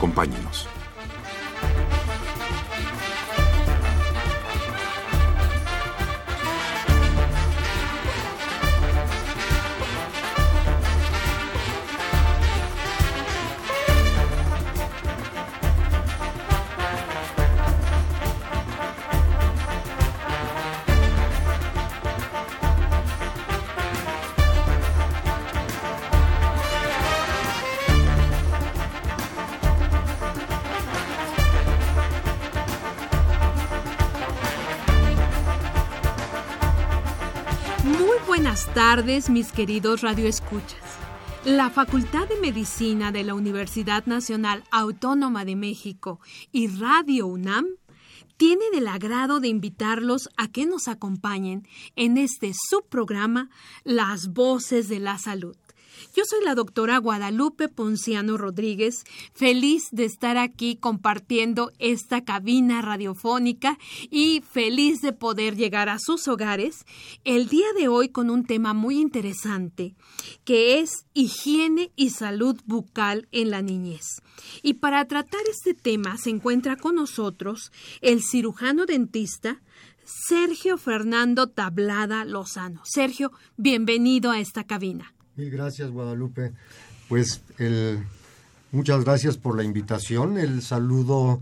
Acompáñenos. Tardes, mis queridos radioescuchas. La Facultad de Medicina de la Universidad Nacional Autónoma de México y Radio UNAM tienen el agrado de invitarlos a que nos acompañen en este subprograma Las Voces de la Salud. Yo soy la doctora Guadalupe Ponciano Rodríguez, feliz de estar aquí compartiendo esta cabina radiofónica y feliz de poder llegar a sus hogares el día de hoy con un tema muy interesante que es higiene y salud bucal en la niñez. Y para tratar este tema se encuentra con nosotros el cirujano dentista Sergio Fernando Tablada Lozano. Sergio, bienvenido a esta cabina. Mil gracias, Guadalupe. Pues el, muchas gracias por la invitación. El saludo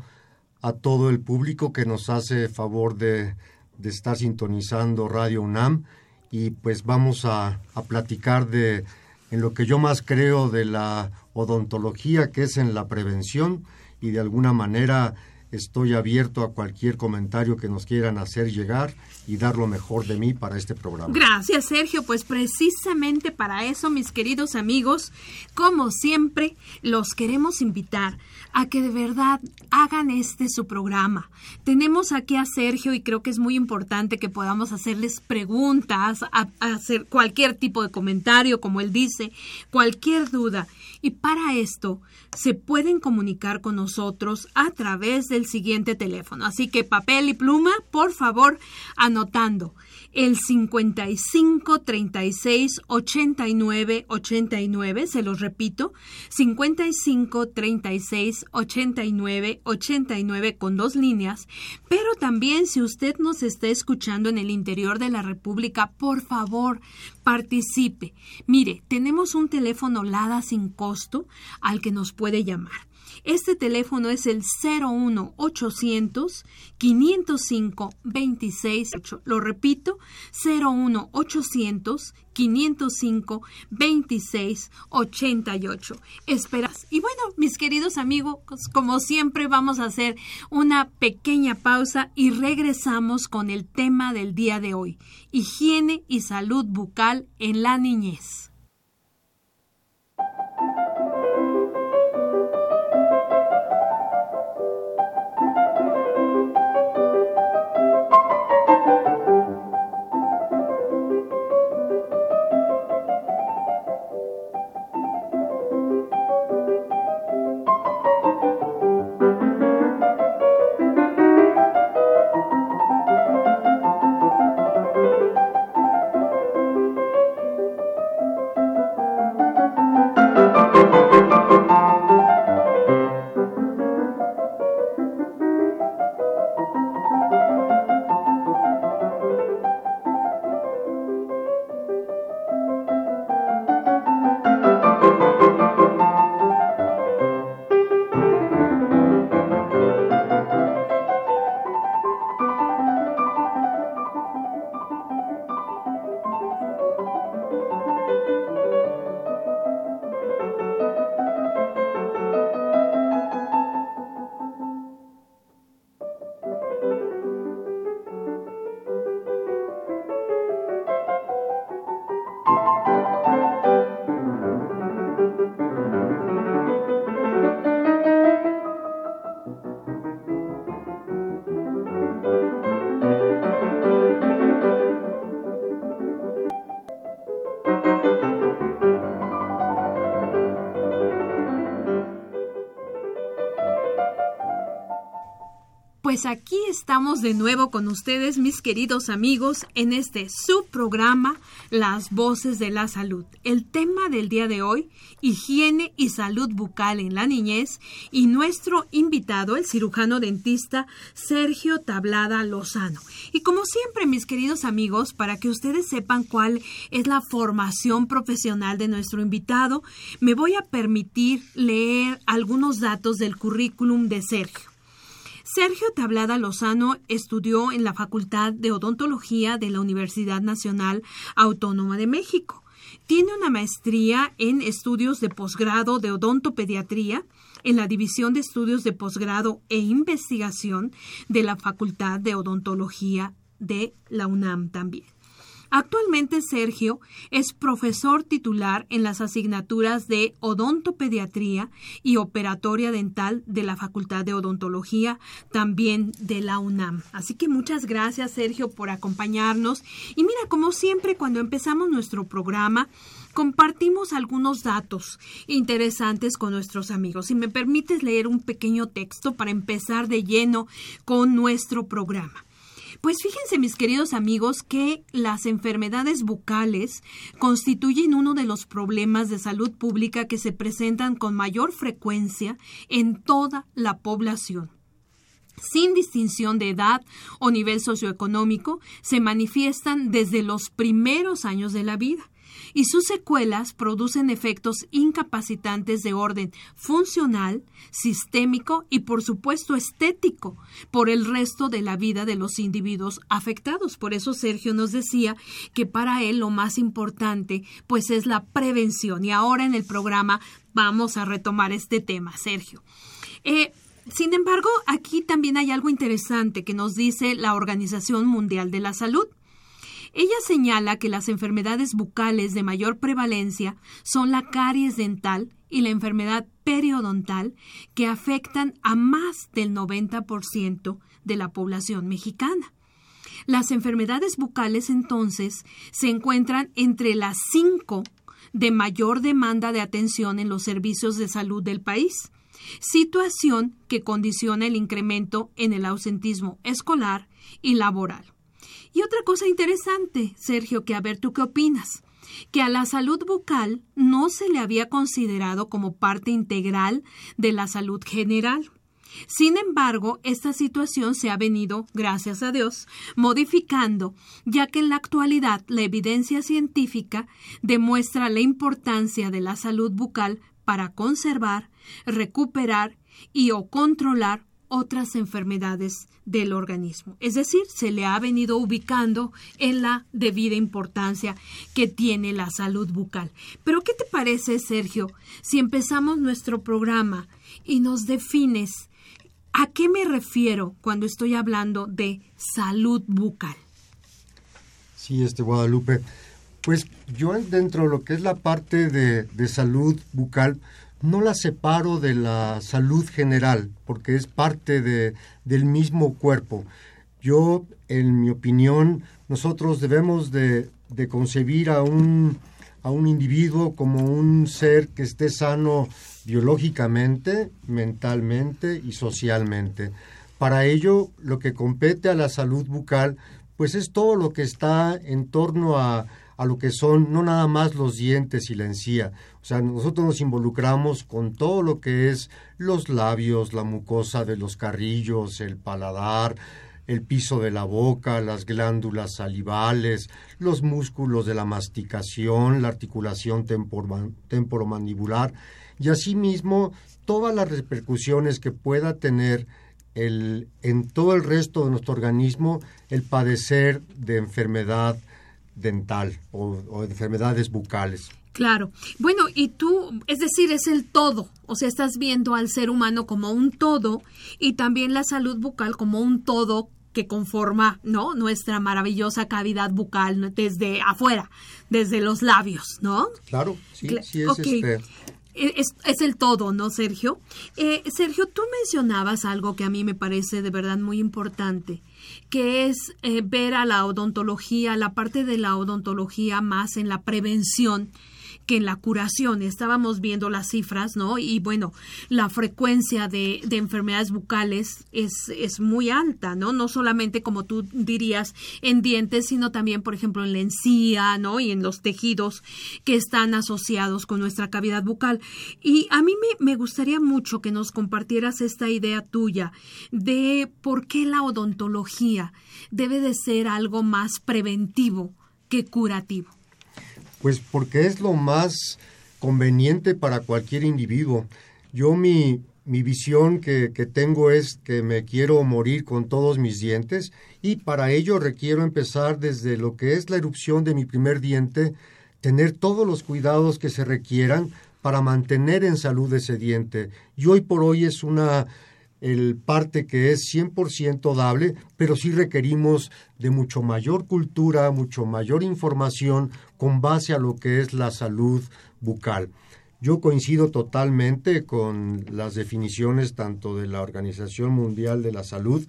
a todo el público que nos hace favor de, de estar sintonizando Radio UNAM y pues vamos a, a, platicar de en lo que yo más creo de la odontología, que es en la prevención y de alguna manera estoy abierto a cualquier comentario que nos quieran hacer llegar y dar lo mejor de mí para este programa. Gracias, Sergio. Pues precisamente para eso, mis queridos amigos, como siempre, los queremos invitar a que de verdad hagan este su programa. Tenemos aquí a Sergio y creo que es muy importante que podamos hacerles preguntas, hacer cualquier tipo de comentario, como él dice, cualquier duda. Y para esto se pueden comunicar con nosotros a través del siguiente teléfono. Así que papel y pluma, por favor, anotando el 55 36 89 89, se los repito, 55 36 89 89 con dos líneas, pero también si usted nos está escuchando en el interior de la República, por favor, participe. Mire, tenemos un teléfono LADA sin costo al que nos puede llamar. Este teléfono es el 01800 505 268. Lo repito, 01800 505 2688. Esperas. Y bueno, mis queridos amigos, como siempre vamos a hacer una pequeña pausa y regresamos con el tema del día de hoy, higiene y salud bucal en la niñez. Estamos de nuevo con ustedes, mis queridos amigos, en este subprograma Las Voces de la Salud. El tema del día de hoy, higiene y salud bucal en la niñez, y nuestro invitado, el cirujano dentista Sergio Tablada Lozano. Y como siempre, mis queridos amigos, para que ustedes sepan cuál es la formación profesional de nuestro invitado, me voy a permitir leer algunos datos del currículum de Sergio. Sergio Tablada Lozano estudió en la Facultad de Odontología de la Universidad Nacional Autónoma de México. Tiene una maestría en estudios de posgrado de odontopediatría en la División de Estudios de Posgrado e Investigación de la Facultad de Odontología de la UNAM también. Actualmente Sergio es profesor titular en las asignaturas de odontopediatría y operatoria dental de la Facultad de Odontología, también de la UNAM. Así que muchas gracias Sergio por acompañarnos. Y mira, como siempre, cuando empezamos nuestro programa, compartimos algunos datos interesantes con nuestros amigos. Si me permites leer un pequeño texto para empezar de lleno con nuestro programa. Pues fíjense, mis queridos amigos, que las enfermedades bucales constituyen uno de los problemas de salud pública que se presentan con mayor frecuencia en toda la población. Sin distinción de edad o nivel socioeconómico, se manifiestan desde los primeros años de la vida y sus secuelas producen efectos incapacitantes de orden funcional, sistémico y por supuesto estético por el resto de la vida de los individuos afectados. Por eso Sergio nos decía que para él lo más importante pues es la prevención y ahora en el programa vamos a retomar este tema, Sergio. Eh, sin embargo, aquí también hay algo interesante que nos dice la Organización Mundial de la Salud. Ella señala que las enfermedades bucales de mayor prevalencia son la caries dental y la enfermedad periodontal que afectan a más del 90% de la población mexicana. Las enfermedades bucales entonces se encuentran entre las cinco de mayor demanda de atención en los servicios de salud del país, situación que condiciona el incremento en el ausentismo escolar y laboral. Y otra cosa interesante, Sergio, que a ver tú qué opinas, que a la salud bucal no se le había considerado como parte integral de la salud general. Sin embargo, esta situación se ha venido, gracias a Dios, modificando, ya que en la actualidad la evidencia científica demuestra la importancia de la salud bucal para conservar, recuperar y o controlar otras enfermedades del organismo. Es decir, se le ha venido ubicando en la debida importancia que tiene la salud bucal. Pero ¿qué te parece, Sergio, si empezamos nuestro programa y nos defines a qué me refiero cuando estoy hablando de salud bucal? Sí, este Guadalupe. Pues yo dentro de lo que es la parte de, de salud bucal, no la separo de la salud general, porque es parte de, del mismo cuerpo. Yo, en mi opinión, nosotros debemos de, de concebir a un, a un individuo como un ser que esté sano biológicamente, mentalmente y socialmente. Para ello, lo que compete a la salud bucal, pues es todo lo que está en torno a, a lo que son no nada más los dientes y la encía. O sea, nosotros nos involucramos con todo lo que es los labios, la mucosa de los carrillos, el paladar, el piso de la boca, las glándulas salivales, los músculos de la masticación, la articulación temporomandibular y asimismo todas las repercusiones que pueda tener el, en todo el resto de nuestro organismo el padecer de enfermedad dental o, enfermedades bucales. Claro. Bueno, y tú, es decir, es el todo. O sea, estás viendo al ser humano como un todo y también la salud bucal como un todo que conforma, ¿no? Nuestra maravillosa cavidad bucal desde afuera, desde los labios, ¿no? Claro, sí, sí es este... Es, es, el todo, ¿no, Sergio? Eh, Sergio, tú mencionabas algo que a mí me parece de verdad muy importante que es eh, ver a la odontología, la parte de la odontología más en la prevención que en la curación. Estábamos viendo las cifras, ¿no? Y bueno, la frecuencia de, de enfermedades bucales es, es muy alta, ¿no? No solamente como tú dirías en dientes, sino también, por ejemplo, en la encía, ¿no? Y en los tejidos que están asociados con nuestra cavidad bucal. Y a mí me, me gustaría mucho que nos compartieras esta idea tuya de por qué la odontología debe de ser algo más preventivo que curativo. Pues porque es lo más conveniente para cualquier individuo. Yo mi, mi visión que, que, tengo es que me quiero morir con todos mis dientes y para ello requiero empezar desde lo que es la erupción de mi primer diente, tener todos los cuidados que se requieran para mantener en salud ese diente. Y hoy por hoy es una el parte que es 100% dable, pero sí requerimos de mucho mayor cultura, mucho mayor información con base a lo que es la salud bucal. Yo coincido totalmente con las definiciones tanto de la Organización Mundial de la Salud,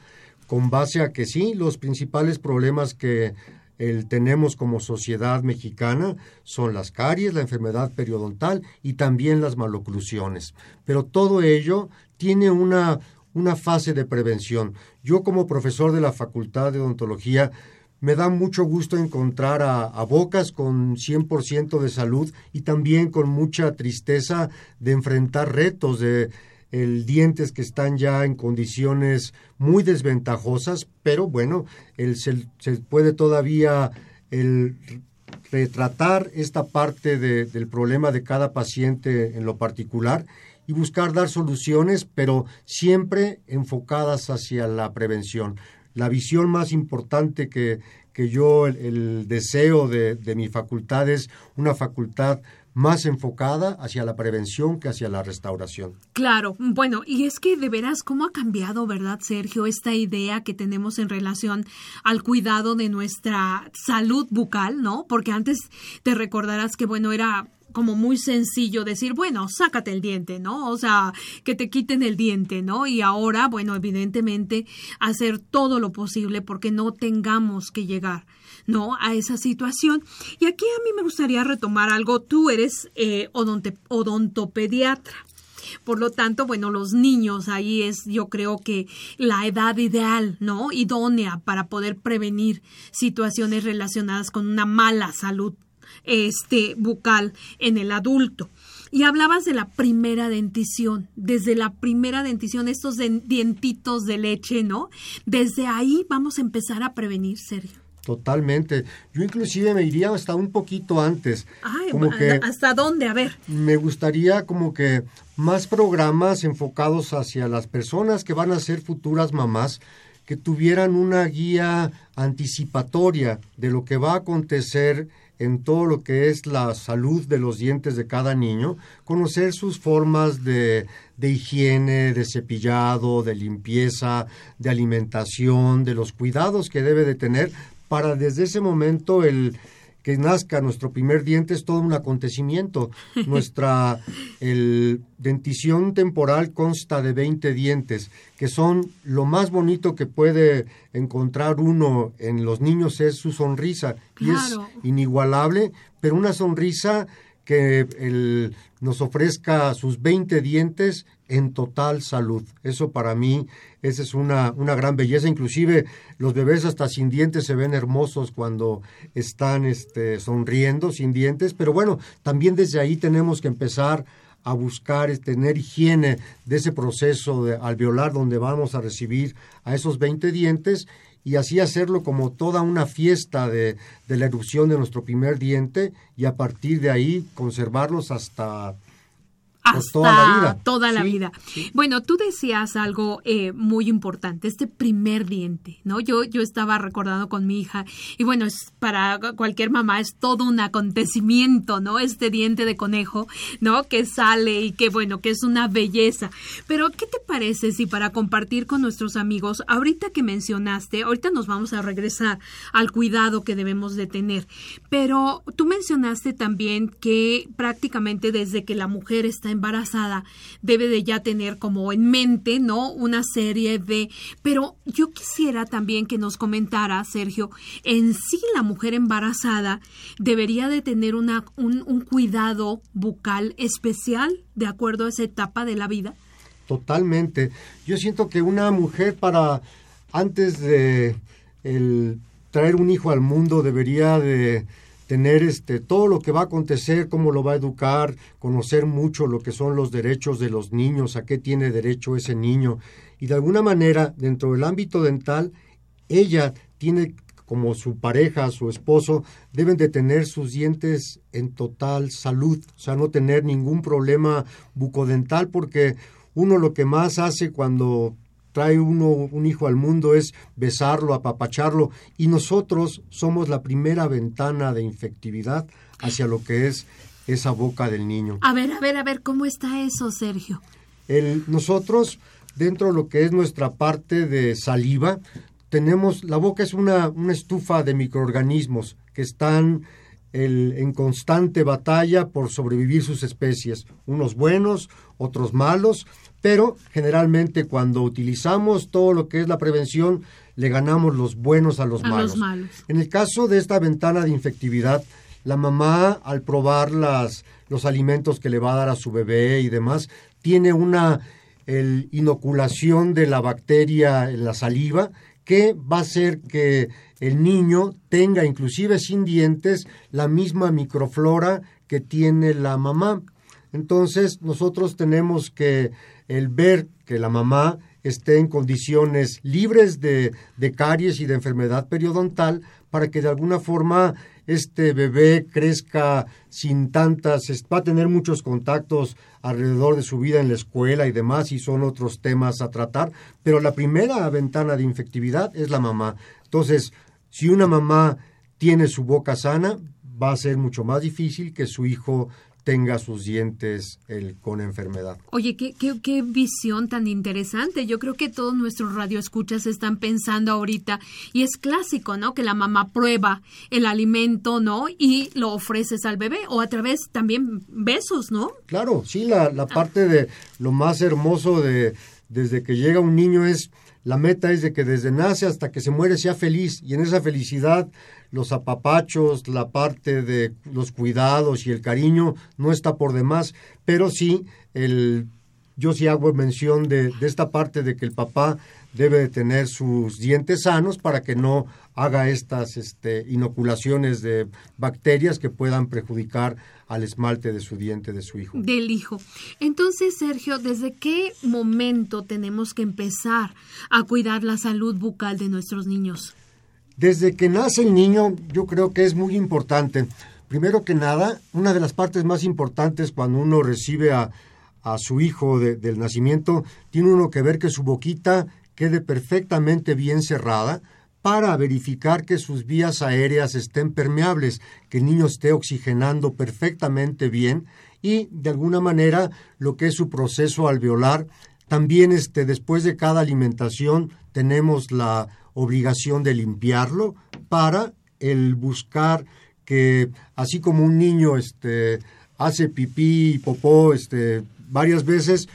con base a que sí, los principales problemas que el, tenemos como sociedad mexicana son las caries, la enfermedad periodontal y también las maloclusiones. Pero todo ello tiene una, una fase de prevención. Yo como profesor de la Facultad de Odontología me da mucho gusto encontrar a, bocas con 100% de salud y también con mucha tristeza de enfrentar retos de el, dientes que están ya en condiciones muy desventajosas, pero bueno, se, puede todavía el, retratar esta parte de, del problema de cada paciente en lo particular y buscar dar soluciones, pero siempre enfocadas hacia la prevención. La visión más importante que, que yo, el, deseo de, de, mi facultad es una facultad más enfocada hacia la prevención que hacia la restauración. Claro, bueno, y es que de veras, ¿cómo ha cambiado, verdad, Sergio, esta idea que tenemos en relación al cuidado de nuestra salud bucal, ¿no? Porque antes te recordarás que, bueno, era como muy sencillo decir, bueno, sácate el diente, ¿no? O sea, que te quiten el diente, ¿no? Y ahora, bueno, evidentemente, hacer todo lo posible porque no tengamos que llegar, ¿no? A esa situación. Y aquí a mí me gustaría retomar algo. Tú eres eh, odontopediatra. Por lo tanto, bueno, los niños ahí es, yo creo que la edad ideal, ¿no? Idónea para poder prevenir situaciones relacionadas con una mala salud este bucal en el adulto. Y hablabas de la primera dentición, desde la primera dentición, estos dientitos de leche, ¿no? Desde ahí vamos a empezar a prevenir, Sergio. Totalmente. Yo inclusive me iría hasta un poquito antes. Ay, como que ¿Hasta dónde? A ver. Me gustaría como que más programas enfocados hacia las personas que van a ser futuras mamás, que tuvieran una guía anticipatoria de lo que va a acontecer en todo lo que es la salud de los dientes de cada niño, conocer sus formas de, de, higiene, de cepillado, de limpieza, de alimentación, de los cuidados que debe de tener para desde ese momento el que nazca nuestro primer diente es todo un acontecimiento. Nuestra el, dentición temporal consta de 20 dientes, que son lo más bonito que puede encontrar uno en los niños es su sonrisa. Claro. Y es inigualable, pero una sonrisa que el, nos ofrezca sus 20 dientes en total salud. Eso para mí, esa es una, una gran belleza. Inclusive los bebés hasta sin dientes se ven hermosos cuando están este, sonriendo, sin dientes. Pero bueno, también desde ahí tenemos que empezar a buscar tener higiene de ese proceso de alveolar donde vamos a recibir a esos 20 dientes y así hacerlo como toda una fiesta de, de, la erupción de nuestro primer diente y a partir de ahí conservarlos hasta hasta toda la vida. Toda la sí, vida. Sí. Bueno, tú decías algo eh, muy importante, este primer diente, ¿no? Yo, yo estaba recordando con mi hija y bueno, es para cualquier mamá es todo un acontecimiento, ¿no? Este diente de conejo, ¿no? Que sale y que bueno, que es una belleza. Pero, ¿qué te parece si para compartir con nuestros amigos, ahorita que mencionaste, ahorita nos vamos a regresar al cuidado que debemos de tener, pero tú mencionaste también que prácticamente desde que la mujer está embarazada debe de ya tener como en mente, ¿no? Una serie de... Pero yo quisiera también que nos comentara, Sergio, en sí la mujer embarazada debería de tener una, un, un cuidado bucal especial de acuerdo a esa etapa de la vida. Totalmente. Yo siento que una mujer para antes de el traer un hijo al mundo debería de tener este todo lo que va a acontecer, cómo lo va a educar, conocer mucho lo que son los derechos de los niños, a qué tiene derecho ese niño. Y de alguna manera dentro del ámbito dental ella tiene como su pareja, su esposo, deben de tener sus dientes en total salud, o sea, no tener ningún problema bucodental porque uno lo que más hace cuando trae uno un hijo al mundo es besarlo, apapacharlo, y nosotros somos la primera ventana de infectividad hacia lo que es esa boca del niño. A ver, a ver, a ver, ¿cómo está eso, Sergio? El, nosotros, dentro de lo que es nuestra parte de saliva, tenemos, la boca es una, una estufa de microorganismos que están el, en constante batalla por sobrevivir sus especies, unos buenos, otros malos, pero generalmente cuando utilizamos todo lo que es la prevención, le ganamos los buenos a los, malos. En el caso de esta ventana de infectividad, la mamá al probar las, los alimentos que le va a dar a su bebé y demás, tiene una el, inoculación de la bacteria en la saliva que va a hacer que el niño tenga, inclusive sin dientes, la misma microflora que tiene la mamá. Entonces nosotros tenemos que el ver que la mamá esté en condiciones libres de, de caries y de enfermedad periodontal para que de alguna forma este bebé crezca sin tantas, va a tener muchos contactos alrededor de su vida en la escuela y demás, y son otros temas a tratar, pero la primera ventana de infectividad es la mamá. Entonces, si una mamá tiene su boca sana, va a ser mucho más difícil que su hijo tenga sus dientes el, con enfermedad. Oye, qué, qué, qué, visión tan interesante. Yo creo que todos nuestros radioescuchas están pensando ahorita, y es clásico, ¿no? Que la mamá prueba el alimento, ¿no? Y lo ofreces al bebé, o a través también besos, ¿no? Claro, sí, la, la parte de lo más hermoso de desde que llega un niño es la meta es de que desde nace hasta que se muere sea feliz y en esa felicidad los apapachos, la parte de los cuidados y el cariño no está por demás, pero sí el yo sí hago mención de, esta parte de que el papá debe de tener sus dientes sanos para que no haga estas este, inoculaciones de bacterias que puedan perjudicar al esmalte de su diente de su hijo. Del hijo. Entonces, Sergio, ¿desde qué momento tenemos que empezar a cuidar la salud bucal de nuestros niños? Desde que nace el niño, yo creo que es muy importante. Primero que nada, una de las partes más importantes cuando uno recibe a, a su hijo del nacimiento, tiene uno que ver que su boquita quede perfectamente bien cerrada, para verificar que sus vías aéreas estén permeables, que el niño esté oxigenando perfectamente bien y de alguna manera lo que es su proceso alveolar. También este, después de cada alimentación tenemos la obligación de limpiarlo para el buscar que así como un niño este, hace pipí y popó este, varias veces,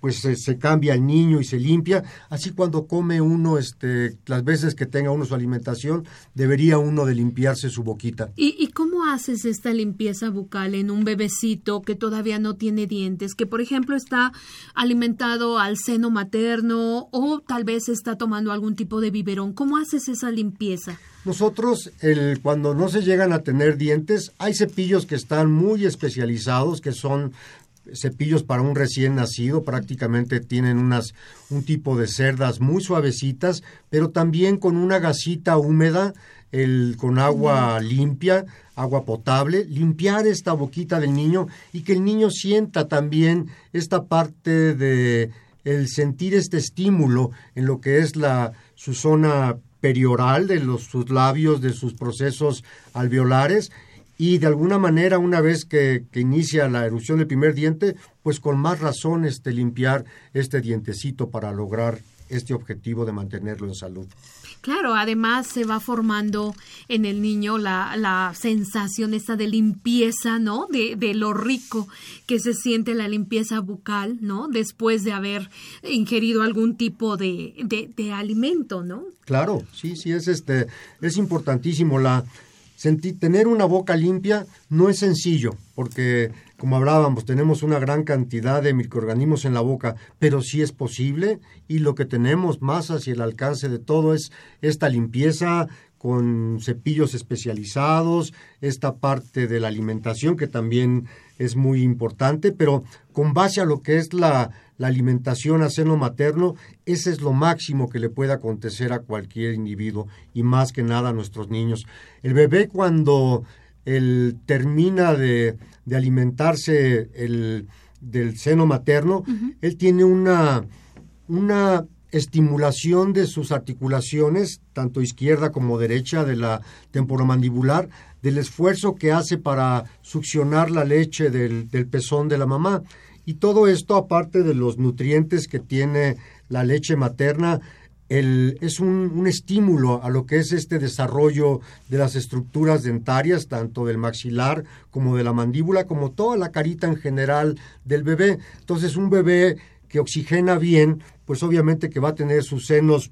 pues se, cambia el niño y se limpia. Así cuando come uno, este, las veces que tenga uno su alimentación, debería uno de limpiarse su boquita. ¿Y, ¿Y cómo haces esta limpieza bucal en un bebecito que todavía no tiene dientes, que por ejemplo está alimentado al seno materno o tal vez está tomando algún tipo de biberón? ¿Cómo haces esa limpieza? Nosotros, el, cuando no se llegan a tener dientes, hay cepillos que están muy especializados, que son cepillos para un recién nacido, prácticamente tienen unas, un tipo de cerdas muy suavecitas, pero también con una gasita húmeda, el, con agua limpia, agua potable, limpiar esta boquita del niño y que el niño sienta también esta parte de el sentir este estímulo en lo que es la, su zona perioral de los, sus labios, de sus procesos alveolares y de alguna manera una vez que, inicia la erupción del primer diente, pues con más razón este, limpiar este dientecito para lograr este objetivo de mantenerlo en salud. Claro, además se va formando en el niño la, la sensación esta de limpieza, ¿no? De, de, lo rico que se siente la limpieza bucal, ¿no? Después de haber ingerido algún tipo de, de, de alimento, ¿no? Claro, sí, sí, es, este, es importantísimo. La, tener una boca limpia no es sencillo, porque como hablábamos, tenemos una gran cantidad de microorganismos en la boca, pero sí es posible y lo que tenemos más hacia el alcance de todo es esta limpieza con cepillos especializados, esta parte de la alimentación que también es muy importante, pero con base a lo que es la, la alimentación a seno materno, ese es lo máximo que le puede acontecer a cualquier individuo y más que nada a nuestros niños. El bebé cuando él termina de, de alimentarse el, del seno materno, él tiene una, una estimulación de sus articulaciones, tanto izquierda como derecha, de la temporomandibular, del esfuerzo que hace para succionar la leche del, del pezón de la mamá. Y todo esto, aparte de los nutrientes que tiene la leche materna, el, es un, un, estímulo a lo que es este desarrollo de las estructuras dentarias, tanto del maxilar como de la mandíbula, como toda la carita en general del bebé. Entonces, un bebé que oxigena bien, pues obviamente que va a tener sus senos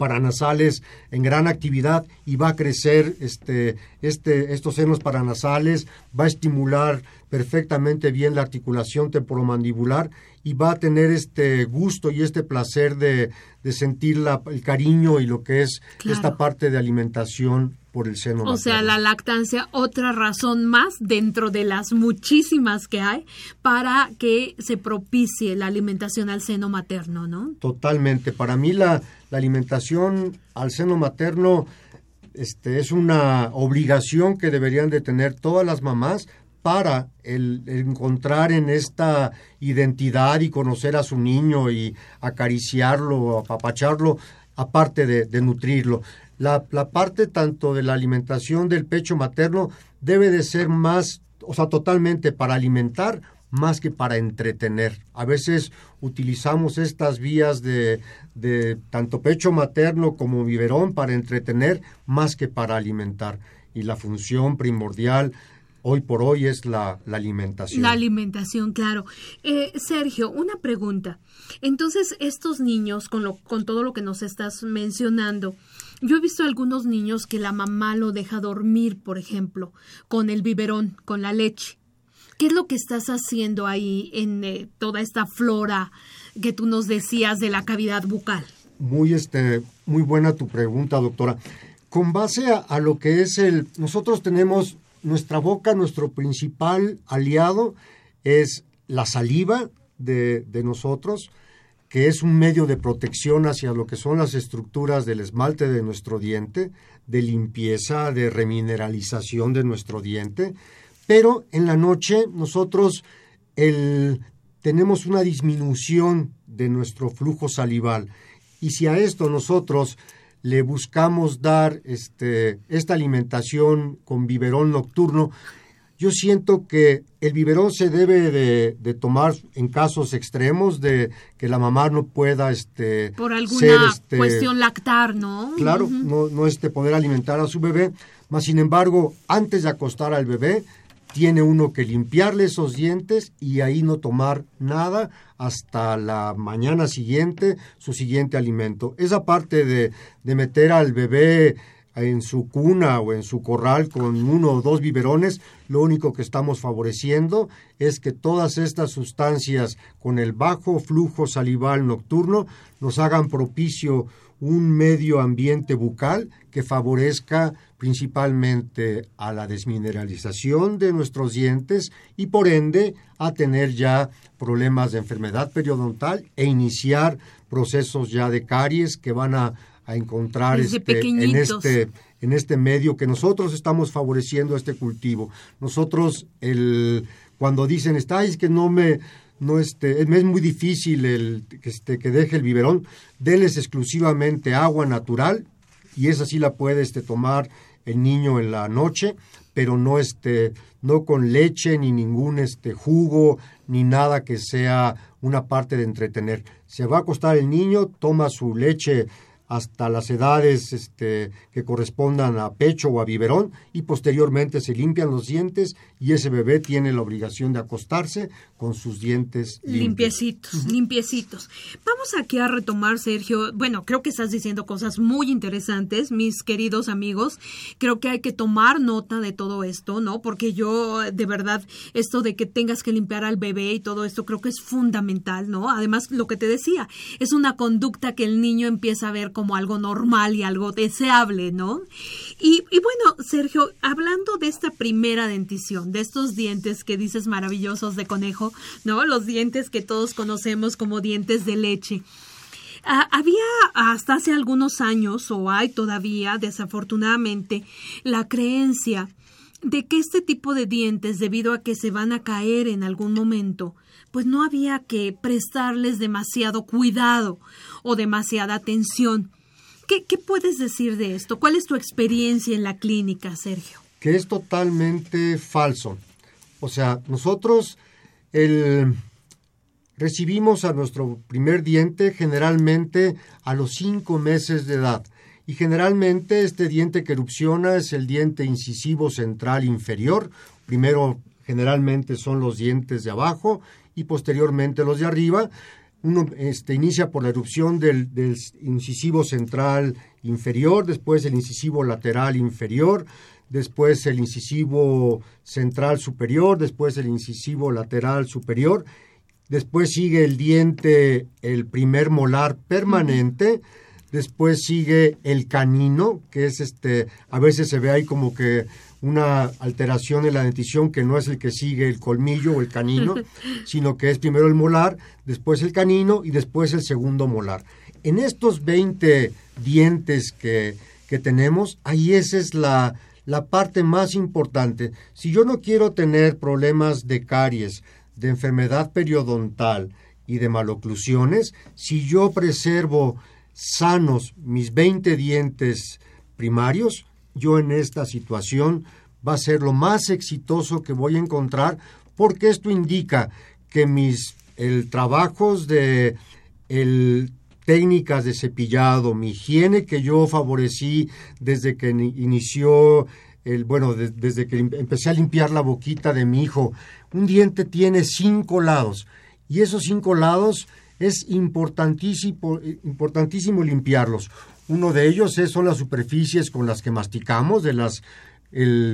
paranasales en gran actividad y va a crecer este, este, estos senos paranasales, va a estimular perfectamente bien la articulación temporomandibular y va a tener este gusto y este placer de, de sentir la, el cariño y lo que es claro. esta parte de alimentación por el seno. O sea, la lactancia, otra razón más dentro de las muchísimas que hay para que se propicie la alimentación al seno materno, ¿no? Totalmente. Para mí la, la alimentación al seno materno este, es una obligación que deberían de tener todas las mamás para el, encontrar en esta identidad y conocer a su niño y acariciarlo, apapacharlo, aparte de, de nutrirlo. La, la, parte tanto de la alimentación del pecho materno debe de ser más, o sea, totalmente para alimentar más que para entretener. A veces utilizamos estas vías de, de tanto pecho materno como biberón para entretener más que para alimentar. Y la función primordial hoy por hoy es la, la alimentación. La alimentación, claro. Eh, Sergio, una pregunta. Entonces, estos niños, con, lo, con todo lo que nos estás mencionando, yo he visto algunos niños que la mamá lo deja dormir, por ejemplo, con el biberón, con la leche. ¿Qué es lo que estás haciendo ahí en eh, toda esta flora que tú nos decías de la cavidad bucal? Muy, este, muy buena tu pregunta, doctora. Con base a, a lo que es el... Nosotros tenemos nuestra boca, nuestro principal aliado es la saliva de, nosotros, que es un medio de protección hacia lo que son las estructuras del esmalte de nuestro diente, de limpieza, de remineralización de nuestro diente. Pero en la noche nosotros el, tenemos una disminución de nuestro flujo salival. Y si a esto nosotros le buscamos dar este, esta alimentación con biberón nocturno, yo siento que el biberón se debe de, de, tomar en casos extremos de que la mamá no pueda este por alguna ser, este, cuestión lactar no claro uh -huh. no no este poder alimentar a su bebé. Mas sin embargo antes de acostar al bebé tiene uno que limpiarle esos dientes y ahí no tomar nada hasta la mañana siguiente, su siguiente alimento. Esa parte de, de meter al bebé en su cuna o en su corral con uno o dos biberones, lo único que estamos favoreciendo es que todas estas sustancias con el bajo flujo salival nocturno nos hagan propicio un medio ambiente bucal que favorezca principalmente a la desmineralización de nuestros dientes y por ende a tener ya problemas de enfermedad periodontal e iniciar procesos ya de caries que van a, a encontrar este, en este en este medio que nosotros estamos favoreciendo este cultivo. Nosotros el cuando dicen está es que no me no este, es muy difícil el, este, que deje el biberón, denles exclusivamente agua natural y esa sí la puede este, tomar el niño en la noche, pero no, este, no con leche ni ningún este, jugo ni nada que sea una parte de entretener. Se va a acostar el niño, toma su leche hasta las edades este, que correspondan a pecho o a biberón y posteriormente se limpian los dientes y ese bebé tiene la obligación de acostarse con sus dientes limpiecitos, limpiecitos. Vamos aquí a retomar, Sergio. Bueno, creo que estás diciendo cosas muy interesantes, mis queridos amigos. Creo que hay que tomar nota de todo esto, ¿no? Porque yo, de verdad, esto de que tengas que limpiar al bebé y todo esto, creo que es fundamental, ¿no? Además, lo que te decía, es una conducta que el niño empieza a ver como algo normal y algo deseable, ¿no? Y, bueno, Sergio, hablando de esta primera dentición, de estos dientes que dices maravillosos de conejo, ¿no? Los dientes que todos conocemos como dientes de leche. Ah, había hasta hace algunos años, o hay todavía, desafortunadamente, la creencia de que este tipo de dientes, debido a que se van a caer en algún momento, pues no había que prestarles demasiado cuidado o demasiada atención. ¿Qué, puedes decir de esto? ¿Cuál es tu experiencia en la clínica, Sergio? Que es totalmente falso. O sea, nosotros el, recibimos a nuestro primer diente generalmente a los cinco meses de edad. Y generalmente este diente que erupciona es el diente incisivo central inferior. Primero generalmente son los dientes de abajo y posteriormente los de arriba uno este, inicia por la erupción del, incisivo central inferior, después el incisivo lateral inferior, después el incisivo central superior, después el incisivo lateral superior, después sigue el diente, el primer molar permanente, después sigue el canino, que es este, a veces se ve ahí como que una alteración en la dentición que no es el que sigue el colmillo o el canino, sino que es primero el molar, después el canino y después el segundo molar. En estos 20 dientes que, que tenemos, ahí esa es la, la parte más importante. Si yo no quiero tener problemas de caries, de enfermedad periodontal y de maloclusiones, si yo preservo sanos mis 20 dientes primarios, yo en esta situación va a ser lo más exitoso que voy a encontrar porque esto indica que mis el trabajos de el técnicas de cepillado, mi higiene que yo favorecí desde que inició el bueno, desde que empecé a limpiar la boquita de mi hijo. Un diente tiene cinco lados y esos cinco lados es importantísimo, importantísimo limpiarlos. Uno de ellos es, son las superficies con las que masticamos, de las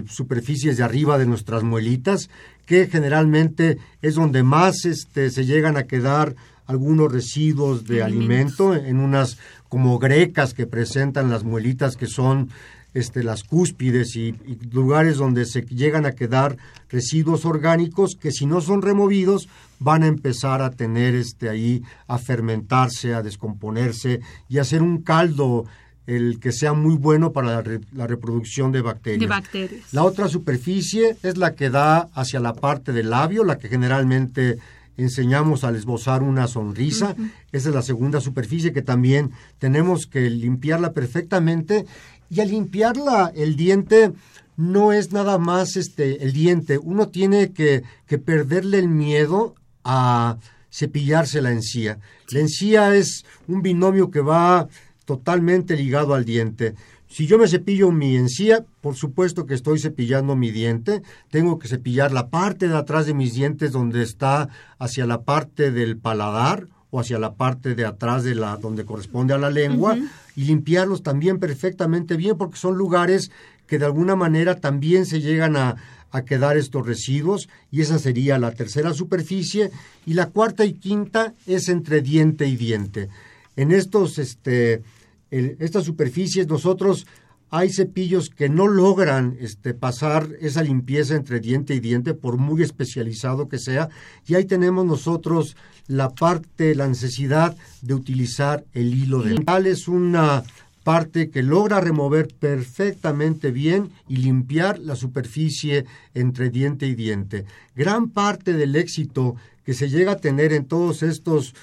superficies de arriba de nuestras muelitas, que generalmente es donde más este, se llegan a quedar algunos residuos de alimento en unas como grecas que presentan las muelitas que son este, las cúspides y, lugares donde se llegan a quedar residuos orgánicos que si no son removidos van a empezar a tener este, ahí a fermentarse, a descomponerse y a hacer un caldo el que sea muy bueno para la, reproducción de bacterias. de bacterias. La otra superficie es la que da hacia la parte del labio, la que generalmente enseñamos al esbozar una sonrisa. Esa es la segunda superficie que también tenemos que limpiarla perfectamente y al limpiarla, el diente no es nada más este, el diente. Uno tiene que, que perderle el miedo a cepillarse la encía. La encía es un binomio que va totalmente ligado al diente. Si yo me cepillo mi encía, por supuesto que estoy cepillando mi diente. Tengo que cepillar la parte de atrás de mis dientes donde está hacia la parte del paladar o hacia la parte de atrás de la donde corresponde a la lengua y limpiarlos también perfectamente bien porque son lugares que de alguna manera también se llegan a, a quedar estos residuos y esa sería la tercera superficie y la cuarta y quinta es entre diente y diente. En estos este estas superficies nosotros hay cepillos que no logran este, pasar esa limpieza entre diente y diente, por muy especializado que sea, y ahí tenemos nosotros la parte, la necesidad de utilizar el hilo dental. Es una parte que logra remover perfectamente bien y limpiar la superficie entre diente y diente. Gran parte del éxito que se llega a tener en todos estos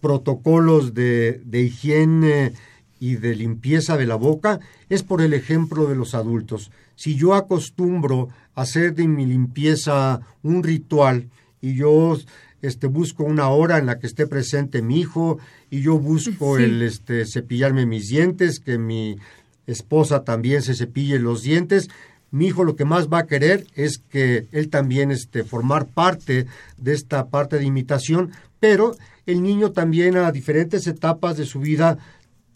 protocolos de, de higiene, y de limpieza de la boca es por el ejemplo de los adultos. Si yo acostumbro a hacer de mi limpieza un ritual y yo este busco una hora en la que esté presente mi hijo y yo busco el este cepillarme mis dientes, que mi esposa también se cepille los dientes. Mi hijo lo que más va a querer es que él también este formar parte de esta parte de imitación, pero el niño también a diferentes etapas de su vida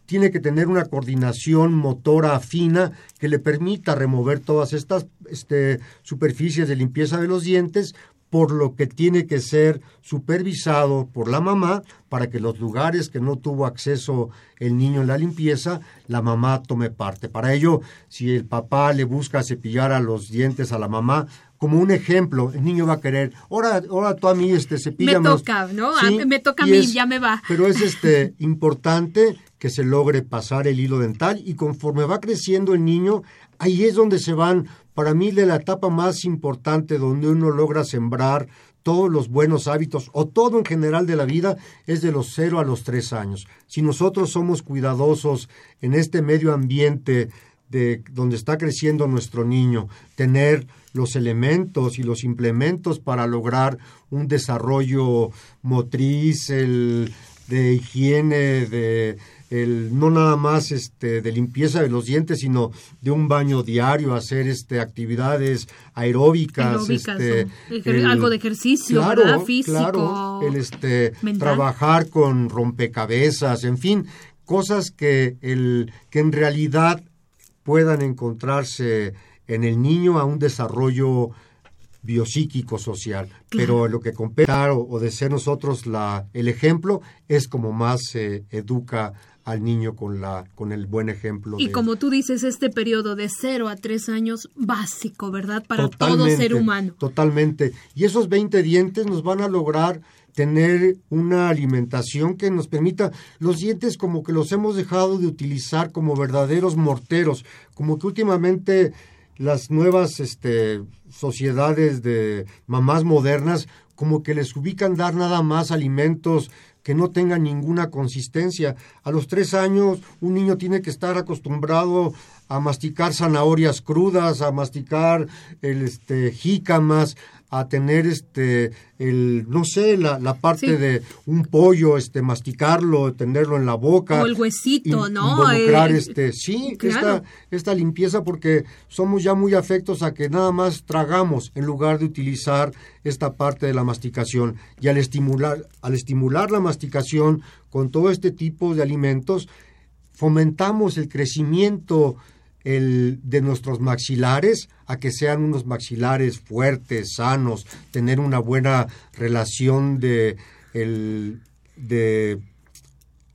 tiene que tener una coordinación motora fina que le permita remover todas estas este, superficies de limpieza de los dientes por lo que tiene que ser supervisado por la mamá para que los lugares que no tuvo acceso el niño en la limpieza, la mamá tome parte. Para ello, si el papá le busca cepillar a los dientes a la mamá, como un ejemplo, el niño va a querer, ahora, ahora tú a mí este cepilla Me toca, ¿no? me toca a mí, ya me va. Pero es este importante que se logre pasar el hilo dental y conforme va creciendo el niño, ahí es donde se van para mí de la etapa más importante donde uno logra sembrar todos los buenos hábitos o todo en general de la vida es de los cero a los tres años. Si nosotros somos cuidadosos en este medio ambiente de donde está creciendo nuestro niño, tener los elementos y los implementos para lograr un desarrollo motriz, el de higiene, de el, no nada más este, de limpieza de los dientes, sino de un baño diario, hacer este, actividades aeróbicas. este, algo de ejercicio, Físico. Claro, el este, trabajar con rompecabezas, en fin, cosas que, el, que en realidad puedan encontrarse en el niño a un desarrollo biopsíquico social. Pero lo que compete o, de ser nosotros la, el ejemplo es como más se educa al niño con, la, con el buen ejemplo. Y como tú dices, este periodo de 0 a 3 años, básico, ¿verdad? Para todo ser humano. Totalmente. Y esos 20 dientes nos van a lograr tener una alimentación que nos permita los dientes como que los hemos dejado de utilizar como verdaderos morteros, como que últimamente las nuevas este, sociedades de mamás modernas como que les ubican dar nada más alimentos que no tenga ninguna consistencia. A los tres años un niño tiene que estar acostumbrado a masticar zanahorias crudas, a masticar el, este, jícamas, a tener este el no sé la, la parte de un pollo este masticarlo tenerlo en la boca o el huesito no involucrar este sí esta, esta limpieza porque somos ya muy afectos a que nada más tragamos en lugar de utilizar esta parte de la masticación. Y al estimular al estimular la masticación con todo este tipo de alimentos fomentamos el crecimiento el, de nuestros maxilares a que sean unos maxilares fuertes, sanos, tener una buena relación de, el, de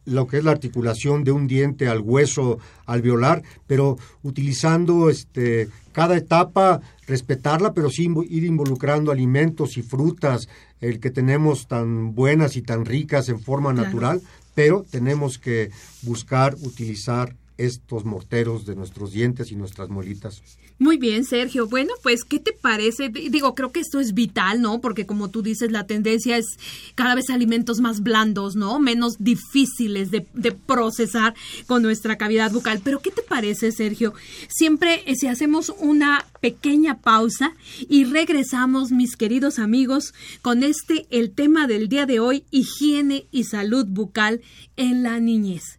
lo que es la articulación de un diente al hueso alveolar, pero utilizando este cada etapa respetarla, pero sí ir involucrando alimentos y frutas, el que tenemos tan buenas y tan ricas en forma natural, pero tenemos que buscar utilizar estos morteros de nuestros dientes y nuestras muelitas. Muy bien, Sergio. Bueno, pues, ¿qué te parece? Digo, creo que esto es vital, ¿no? Porque como tú dices, la tendencia es cada vez alimentos más blandos, ¿no? Menos difíciles de, procesar con nuestra cavidad bucal. Pero, ¿qué te parece, Sergio? Siempre, eh, si hacemos una pequeña pausa y regresamos, mis queridos amigos, con este, el tema del día de hoy, higiene y salud bucal en la niñez.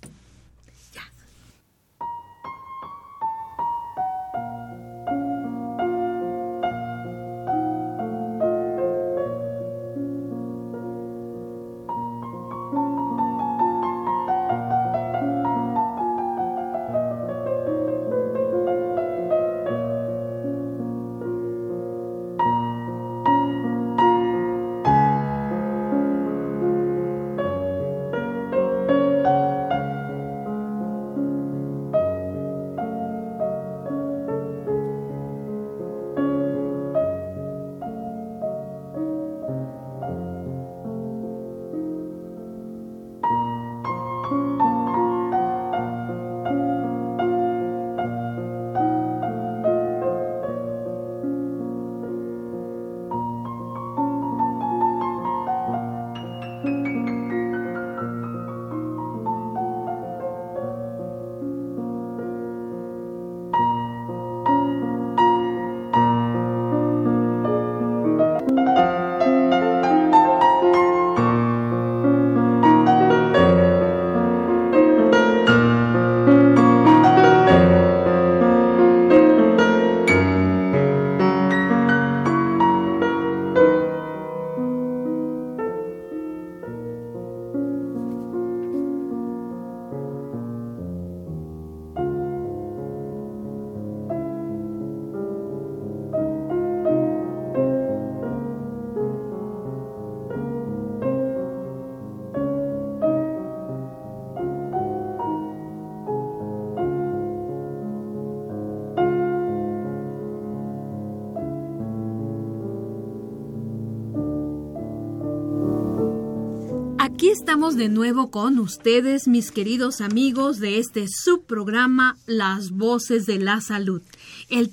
Estamos de nuevo con ustedes, mis queridos amigos de este subprograma Las Voces de la Salud. El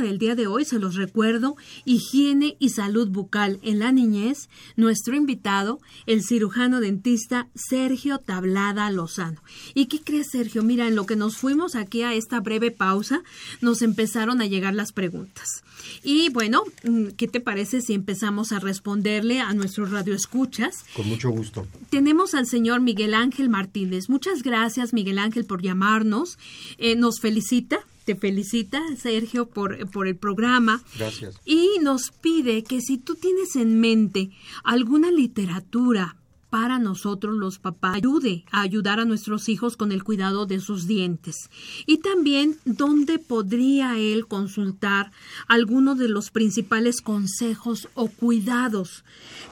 tema del día de hoy, se los recuerdo, higiene y salud bucal en la niñez. Nuestro invitado, el cirujano dentista Sergio Tablada Lozano. ¿Y qué crees, Sergio? Mira, en lo que nos fuimos aquí a esta breve pausa, nos empezaron a llegar las preguntas. Y bueno, mm, ¿qué te parece si empezamos a responderle a nuestros radioescuchas? Con mucho gusto. Tenemos al señor Miguel Ángel Martínez. Muchas gracias, Miguel Ángel, por llamarnos. Eh, nos felicita te felicita, Sergio, por, por, el programa. Gracias. Y nos pide que si tú tienes en mente alguna literatura para nosotros los papás ayude a ayudar a nuestros hijos con el cuidado de sus dientes. Y también dónde podría él consultar algunos de los principales consejos o cuidados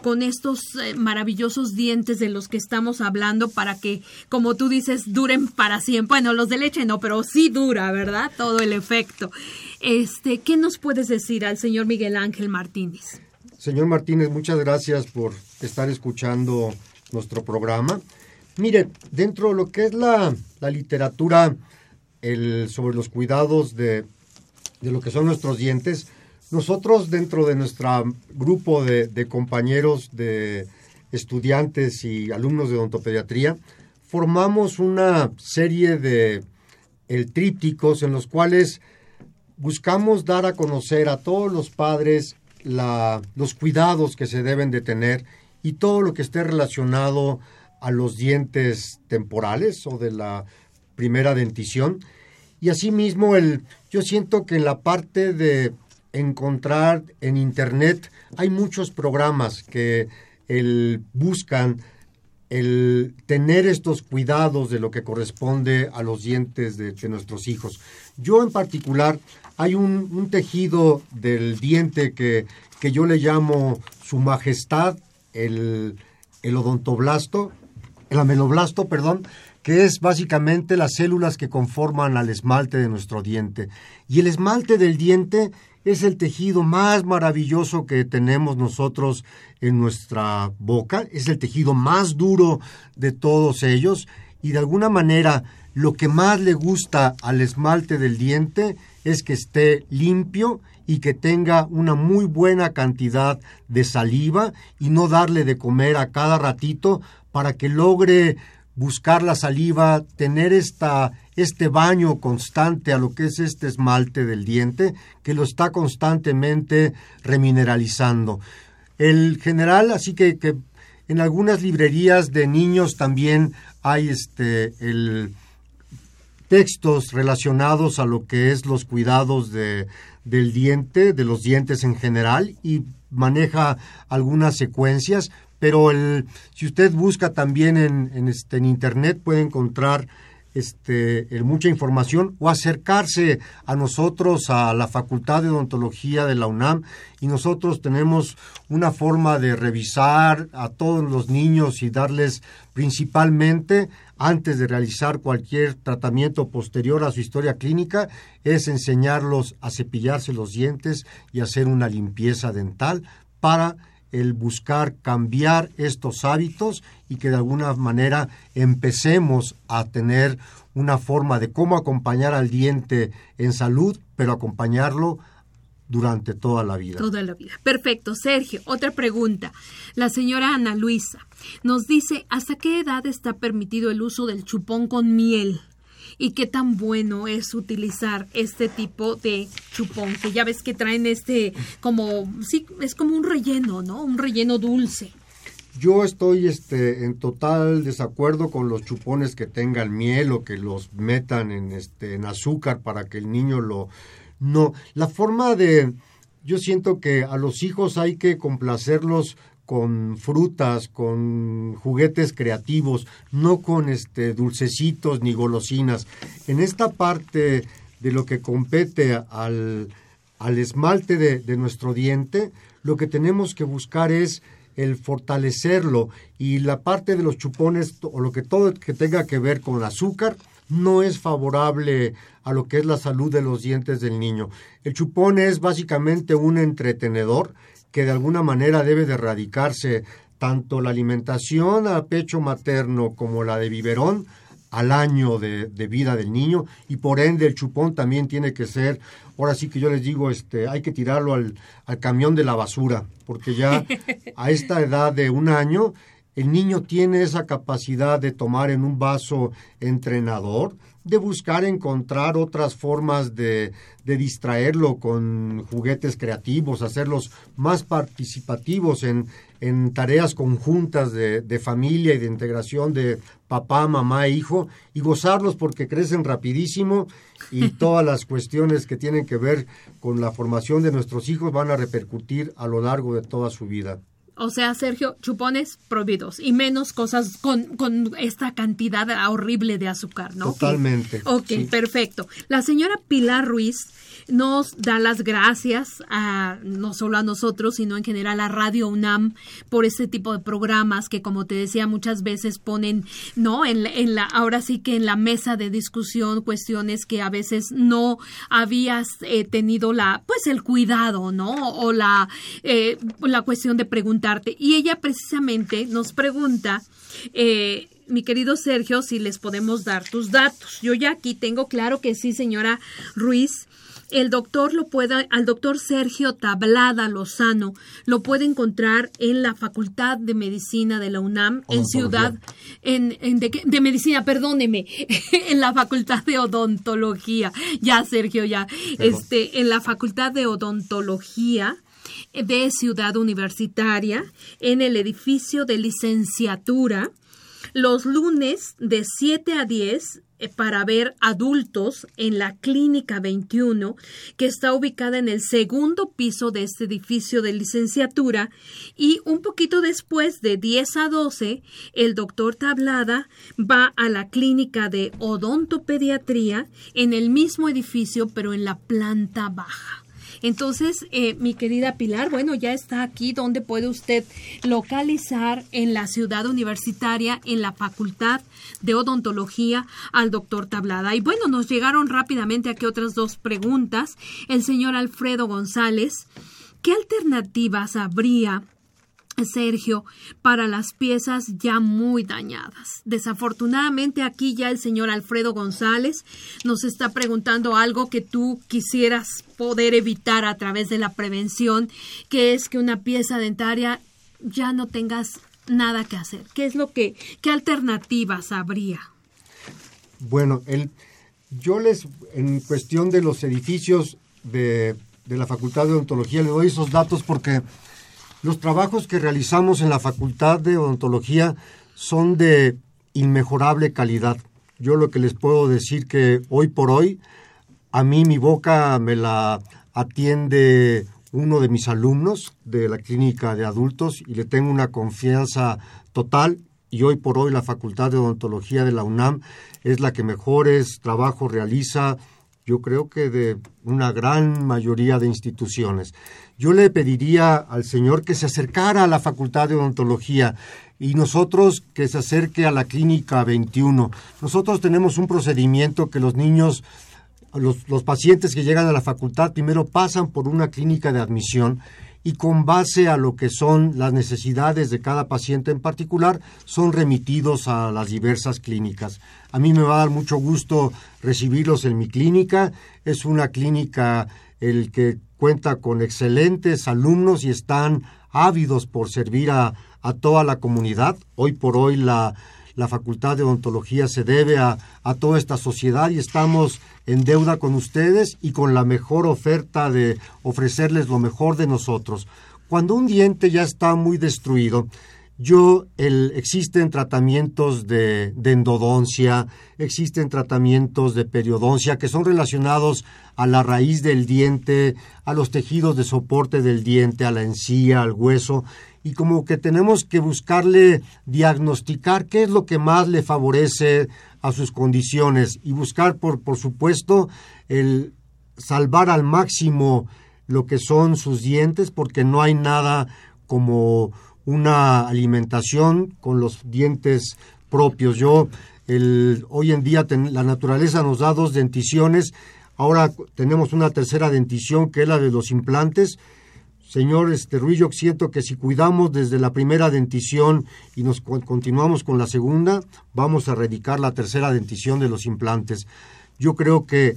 con estos eh, maravillosos dientes de los que estamos hablando para que, como tú dices, duren para siempre. Bueno, los de leche no, pero sí dura, ¿verdad? Todo el efecto. Este, ¿qué nos puedes decir al señor Miguel Ángel Martínez? Señor Martínez, muchas gracias por estar escuchando nuestro programa. Mire, dentro de lo que es la, literatura el, sobre los cuidados de, de, lo que son nuestros dientes, nosotros dentro de nuestro grupo de, de, compañeros, de estudiantes y alumnos de odontopediatría, formamos una serie de el, trípticos en los cuales buscamos dar a conocer a todos los padres la, los cuidados que se deben de tener y todo lo que esté relacionado a los dientes temporales o de la primera dentición. Y asimismo, el, yo siento que en la parte de encontrar en Internet hay muchos programas que el, buscan el tener estos cuidados de lo que corresponde a los dientes de, nuestros hijos. Yo en particular, hay un, un tejido del diente que, que yo le llamo Su Majestad el, el odontoblasto, el ameloblasto, perdón, que es básicamente las células que conforman al esmalte de nuestro diente. Y el esmalte del diente es el tejido más maravilloso que tenemos nosotros en nuestra boca, es el tejido más duro de todos ellos y de alguna manera lo que más le gusta al esmalte del diente es que esté limpio y que tenga una muy buena cantidad de saliva y no darle de comer a cada ratito para que logre buscar la saliva, tener esta, este baño constante a lo que es este esmalte del diente, que lo está constantemente remineralizando. El general, así que, que en algunas librerías de niños también hay este el textos relacionados a lo que es los cuidados de, del diente, de los dientes en general, y maneja algunas secuencias, pero el, si usted busca también en, en, este, en internet puede encontrar este, mucha información o acercarse a nosotros, a la Facultad de Odontología de la UNAM, y nosotros tenemos una forma de revisar a todos los niños y darles principalmente antes de realizar cualquier tratamiento posterior a su historia clínica es enseñarlos a cepillarse los dientes y hacer una limpieza dental para el buscar cambiar estos hábitos y que de alguna manera empecemos a tener una forma de cómo acompañar al diente en salud, pero acompañarlo durante toda la vida. Toda la vida. Perfecto. Sergio, otra pregunta. La señora Ana Luisa nos dice, ¿hasta qué edad está permitido el uso del chupón con miel? ¿Y qué tan bueno es utilizar este tipo de chupón? Que ya ves que traen este como, sí, es como un relleno, ¿no? Un relleno dulce. Yo estoy este, en total desacuerdo con los chupones que tengan miel o que los metan en, este, en azúcar para que el niño lo, no, la forma de, yo siento que a los hijos hay que complacerlos con frutas, con juguetes creativos, no con este dulcecitos ni golosinas. En esta parte de lo que compete al, al esmalte de, de, nuestro diente, lo que tenemos que buscar es el fortalecerlo y la parte de los chupones o lo que todo que tenga que ver con el azúcar, no es favorable a lo que es la salud de los dientes del niño. El chupón es básicamente un entretenedor que de alguna manera debe de erradicarse tanto la alimentación a pecho materno como la de biberón al año de, vida del niño y por ende el chupón también tiene que ser, ahora sí que yo les digo, este, hay que tirarlo al, al camión de la basura, porque ya a esta edad de un año el niño tiene esa capacidad de tomar en un vaso entrenador, de buscar encontrar otras formas de, de, distraerlo con juguetes creativos, hacerlos más participativos en, en tareas conjuntas de, de, familia y de integración de papá, mamá e hijo y gozarlos porque crecen rapidísimo y todas las cuestiones que tienen que ver con la formación de nuestros hijos van a repercutir a lo largo de toda su vida. O sea, Sergio, chupones prohibidos y menos cosas con, con esta cantidad horrible de azúcar, ¿no? Totalmente. Ok, perfecto. La señora Pilar Ruiz nos da las gracias a no solo a nosotros, sino en general a Radio UNAM por este tipo de programas que, como te decía, muchas veces ponen, ¿no? En, en la, ahora sí que en la mesa de discusión cuestiones que a veces no habías eh, tenido la, pues el cuidado, ¿no? O la, eh, la cuestión de preguntarte. Y ella precisamente nos pregunta, eh, mi querido Sergio, si les podemos dar tus datos. Yo ya aquí tengo claro que sí, señora Ruiz. El doctor lo puede, al doctor Sergio Tablada Lozano, lo puede encontrar en la Facultad de Medicina de la UNAM, en Ciudad, en, en de, Medicina, perdóneme, en la Facultad de Odontología. Ya, Sergio, ya. Este, en la Facultad de Odontología de Ciudad Universitaria, en el edificio de licenciatura, los lunes de 7 a 10 eh, para ver adultos en la Clínica 21, que está ubicada en el segundo piso de este edificio de licenciatura, y un poquito después, de 10 a 12, el doctor Tablada va a la Clínica de Odontopediatría en el mismo edificio, pero en la planta baja. Entonces, eh, mi querida Pilar, bueno, ya está aquí donde puede usted localizar en la ciudad universitaria, en la Facultad de Odontología, al doctor Tablada. Y bueno, nos llegaron rápidamente aquí otras dos preguntas. El señor Alfredo González, ¿qué alternativas habría Sergio, para las piezas ya muy dañadas. Desafortunadamente aquí ya el señor Alfredo González nos está preguntando algo que tú quisieras poder evitar a través de la prevención, que es que una pieza dentaria ya no tengas nada que hacer. ¿Qué es lo que, qué alternativas habría? Bueno, el, yo les, en cuestión de los edificios de, de la Facultad de Odontología, le doy esos datos porque los trabajos que realizamos en la Facultad de Odontología son de inmejorable calidad. Yo lo que les puedo decir que hoy por hoy a mí mi boca me la atiende uno de mis alumnos de la clínica de adultos y le tengo una confianza total y hoy por hoy la Facultad de Odontología de la UNAM es la que mejores trabajos realiza yo creo que de una gran mayoría de instituciones. Yo le pediría al señor que se acercara a la Facultad de Odontología y nosotros que se acerque a la Clínica 21. Nosotros tenemos un procedimiento que los niños, los, los pacientes que llegan a la facultad primero pasan por una clínica de admisión y con base a lo que son las necesidades de cada paciente en particular, son remitidos a las diversas clínicas. A mí me va a dar mucho gusto recibirlos en mi clínica. Es una clínica el que cuenta con excelentes alumnos y están ávidos por servir a, a toda la comunidad. Hoy por hoy la la Facultad de Odontología se debe a, toda esta sociedad y estamos en deuda con ustedes y con la mejor oferta de ofrecerles lo mejor de nosotros. Cuando un diente ya está muy destruido, yo, el, existen tratamientos de, endodoncia, existen tratamientos de periodoncia que son relacionados a la raíz del diente, a los tejidos de soporte del diente, a la encía, al hueso, y como que tenemos que buscarle diagnosticar qué es lo que más le favorece a sus condiciones y buscar, por, por supuesto, el salvar al máximo lo que son sus dientes, porque no hay nada como una alimentación con los dientes propios. Yo, hoy en día la naturaleza nos da dos denticiones, ahora tenemos una tercera dentición que es la de los implantes, señor este, Ruiz, yo siento que si cuidamos desde la primera dentición y nos continuamos con la segunda, vamos a erradicar la tercera dentición de los implantes. Yo creo que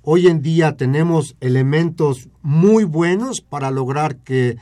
hoy en día tenemos elementos muy buenos para lograr que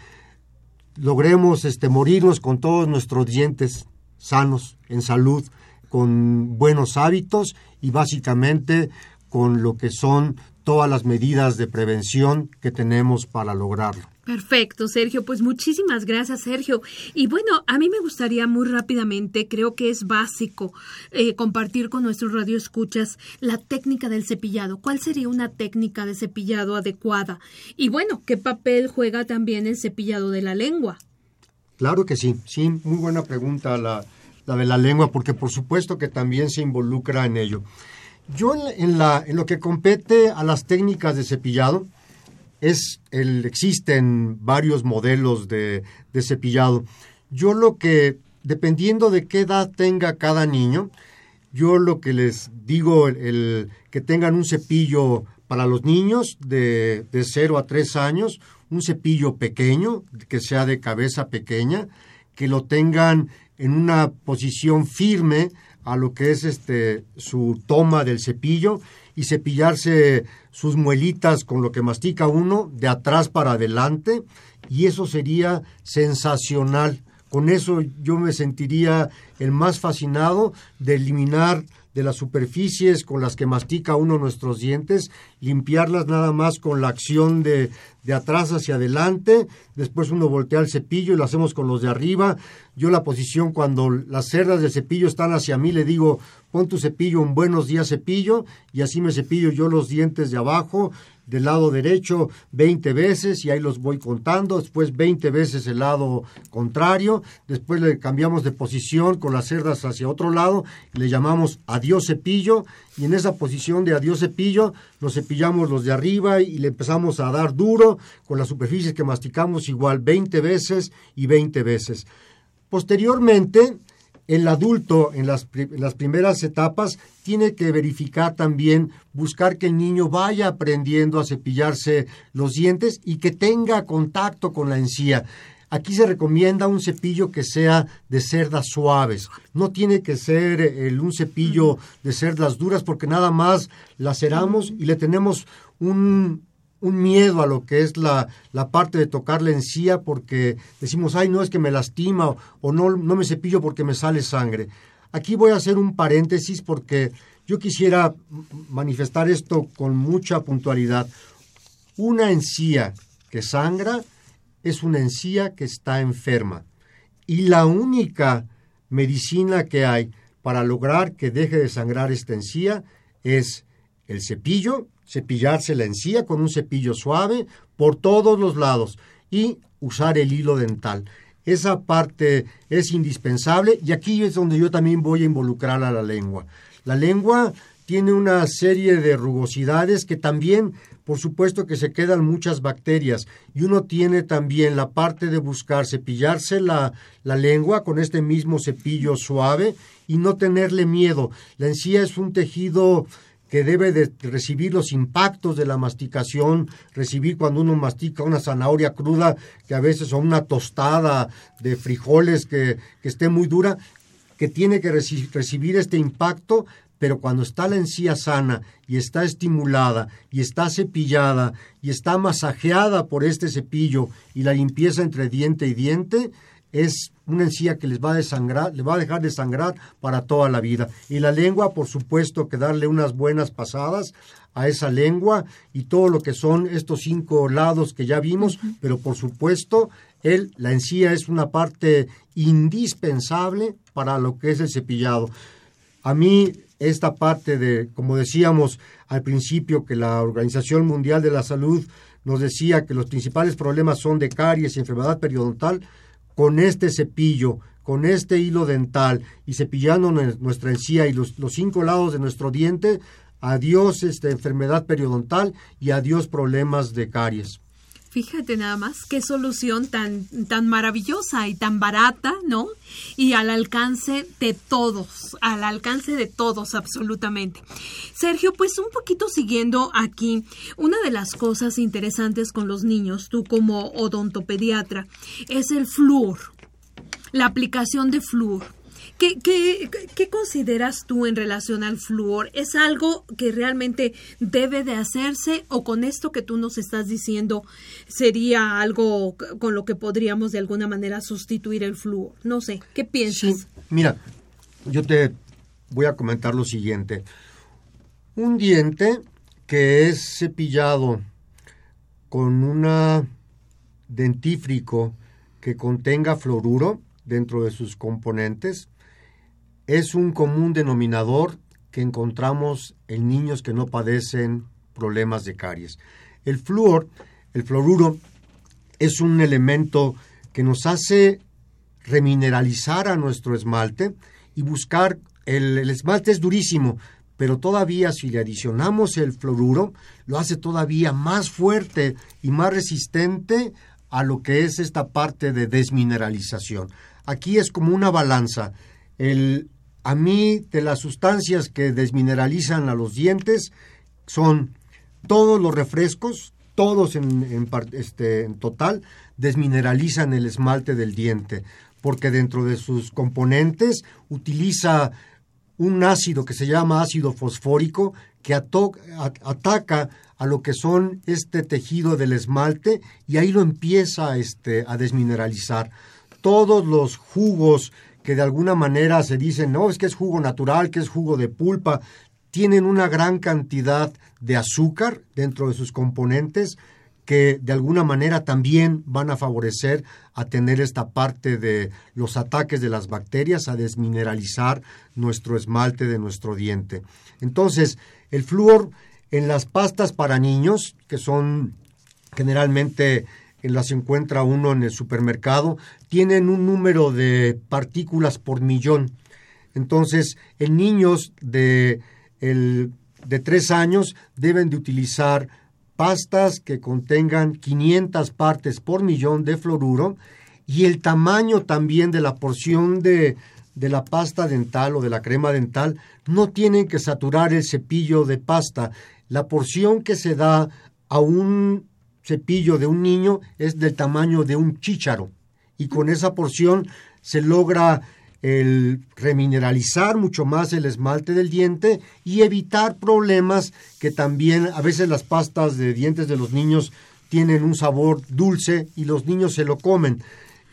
logremos este, morirnos con todos nuestros dientes sanos, en salud, con buenos hábitos y básicamente con lo que son todas las medidas de prevención que tenemos para lograrlo. Perfecto, Sergio. Pues muchísimas gracias, Sergio. Y bueno, a mí me gustaría muy rápidamente, creo que es básico eh, compartir con nuestros radioescuchas la técnica del cepillado. ¿Cuál sería una técnica de cepillado adecuada? Y bueno, ¿qué papel juega también el cepillado de la lengua? Claro que sí, sí, muy buena pregunta la, la de la lengua, porque por supuesto que también se involucra en ello. Yo en, la, en lo que compete a las técnicas de cepillado, es el, existen varios modelos de, cepillado. Yo lo que, dependiendo de qué edad tenga cada niño, yo lo que les digo, el, que tengan un cepillo para los niños de, de 0 a 3 años, un cepillo pequeño, que sea de cabeza pequeña, que lo tengan en una posición firme a lo que es este su toma del cepillo y cepillarse sus muelitas con lo que mastica uno de atrás para adelante y eso sería sensacional. Con eso yo me sentiría el más fascinado de eliminar de las superficies con las que mastica uno nuestros dientes, limpiarlas nada más con la acción de, de atrás hacia adelante, después uno voltea el cepillo y lo hacemos con los de arriba. Yo la posición cuando las cerdas del cepillo están hacia mí le digo, pon tu cepillo un buenos días cepillo y así me cepillo yo los dientes de abajo, del lado derecho 20 veces y ahí los voy contando, después 20 veces el lado contrario, después le cambiamos de posición con las cerdas hacia otro lado. Le llamamos adiós cepillo. Y en esa posición de adiós cepillo nos cepillamos los de arriba y le empezamos a dar duro con las superficies que masticamos igual 20 veces y 20 veces. Posteriormente, el adulto en las, primeras etapas tiene que verificar también, buscar que el niño vaya aprendiendo a cepillarse los dientes y que tenga contacto con la encía. Aquí se recomienda un cepillo que sea de cerdas suaves. No tiene que ser el, un cepillo de cerdas duras porque nada más laceramos y le tenemos un, un miedo a lo que es la, la, parte de tocar la encía porque decimos, ay, no es que me lastima o, no, no me cepillo porque me sale sangre. Aquí voy a hacer un paréntesis porque yo quisiera manifestar esto con mucha puntualidad. Una encía que sangra es una encía que está enferma. Y la única medicina que hay para lograr que deje de sangrar esta encía es el cepillo cepillarse la encía con un cepillo suave por todos los lados y usar el hilo dental. Esa parte es indispensable y aquí es donde yo también voy a involucrar a la lengua. La lengua tiene una serie de rugosidades que también, por supuesto que se quedan muchas bacterias y uno tiene también la parte de buscar cepillarse la, la lengua con este mismo cepillo suave y no tenerle miedo. La encía es un tejido que debe de recibir los impactos de la masticación, recibir cuando uno mastica una zanahoria cruda, que a veces o una tostada de frijoles que, que esté muy dura, que tiene que recibir este impacto, pero cuando está la encía sana y está estimulada y está cepillada y está masajeada por este cepillo y la limpieza entre diente y diente, es una encía que les va a desangrar, le va a dejar de sangrar para toda la vida. Y la lengua, por supuesto, que darle unas buenas pasadas a esa lengua y todo lo que son estos cinco lados que ya vimos, pero por supuesto, él, la encía es una parte indispensable para lo que es el cepillado. A mí esta parte de, como decíamos al principio, que la Organización Mundial de la Salud nos decía que los principales problemas son de caries y enfermedad periodontal, con este cepillo, con este hilo dental y cepillando nuestra encía y los, cinco lados de nuestro diente, adiós esta enfermedad periodontal y adiós problemas de caries. Fíjate nada más, qué solución tan, tan maravillosa y tan barata, ¿no? Y al alcance de todos, al alcance de todos absolutamente. Sergio, pues un poquito siguiendo aquí, una de las cosas interesantes con los niños, tú como odontopediatra, es el flúor, la aplicación de flúor. ¿Qué, qué, consideras tú en relación al flúor? ¿Es algo que realmente debe de hacerse o con esto que tú nos estás diciendo sería algo con lo que podríamos de alguna manera sustituir el flúor? No sé, ¿qué piensas? Sí, mira, yo te voy a comentar lo siguiente. Un diente que es cepillado con un dentífrico que contenga fluoruro dentro de sus componentes, es un común denominador que encontramos en niños que no padecen problemas de caries. El flúor, el fluoruro, es un elemento que nos hace remineralizar a nuestro esmalte y buscar, el, el esmalte es durísimo, pero todavía si le adicionamos el fluoruro, lo hace todavía más fuerte y más resistente a lo que es esta parte de desmineralización. Aquí es como una balanza. El, a mí de las sustancias que desmineralizan a los dientes son todos los refrescos, todos en, este, en total, desmineralizan el esmalte del diente, porque dentro de sus componentes utiliza un ácido que se llama ácido fosfórico que ataca a lo que son este tejido del esmalte y ahí lo empieza este, a desmineralizar. Todos los jugos que de alguna manera se dicen, no, es que es jugo natural, que es jugo de pulpa, tienen una gran cantidad de azúcar dentro de sus componentes que de alguna manera también van a favorecer a tener esta parte de los ataques de las bacterias, a desmineralizar nuestro esmalte de nuestro diente. Entonces, el flúor en las pastas para niños, que son generalmente las encuentra uno en el supermercado, tienen un número de partículas por millón. Entonces, en niños de, el, de 3 años deben de utilizar pastas que contengan 500 partes por millón de fluoruro y el tamaño también de la porción de, de la pasta dental o de la crema dental no tienen que saturar el cepillo de pasta. La porción que se da a un cepillo de un niño es del tamaño de un chícharo y con esa porción se logra el remineralizar mucho más el esmalte del diente y evitar problemas que también a veces las pastas de dientes de los niños tienen un sabor dulce y los niños se lo comen.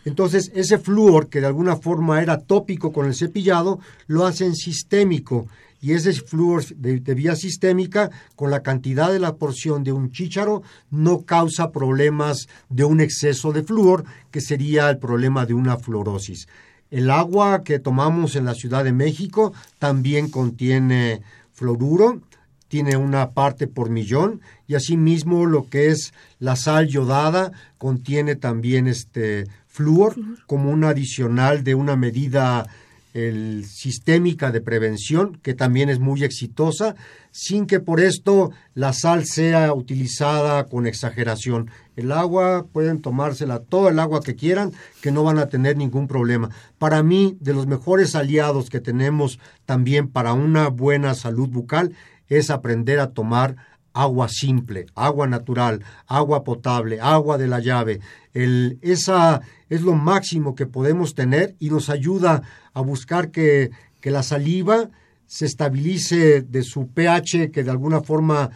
Entonces ese flúor que de alguna forma era tópico con el cepillado lo hacen sistémico y ese flúor de, vía sistémica con la cantidad de la porción de un chícharo no causa problemas de un exceso de flúor, que sería el problema de una fluorosis. El agua que tomamos en la Ciudad de México también contiene fluoruro, tiene una parte por millón y asimismo lo que es la sal yodada contiene también este flúor como un adicional de una medida el sistémica de prevención, que también es muy exitosa, sin que por esto la sal sea utilizada con exageración. El agua pueden tomársela todo el agua que quieran, que no van a tener ningún problema. Para mí, de los mejores aliados que tenemos también para una buena salud bucal es aprender a tomar agua simple, agua natural, agua potable, agua de la llave. Esa es lo máximo que podemos tener y nos ayuda a buscar que, que la saliva se estabilice de su pH, que de alguna forma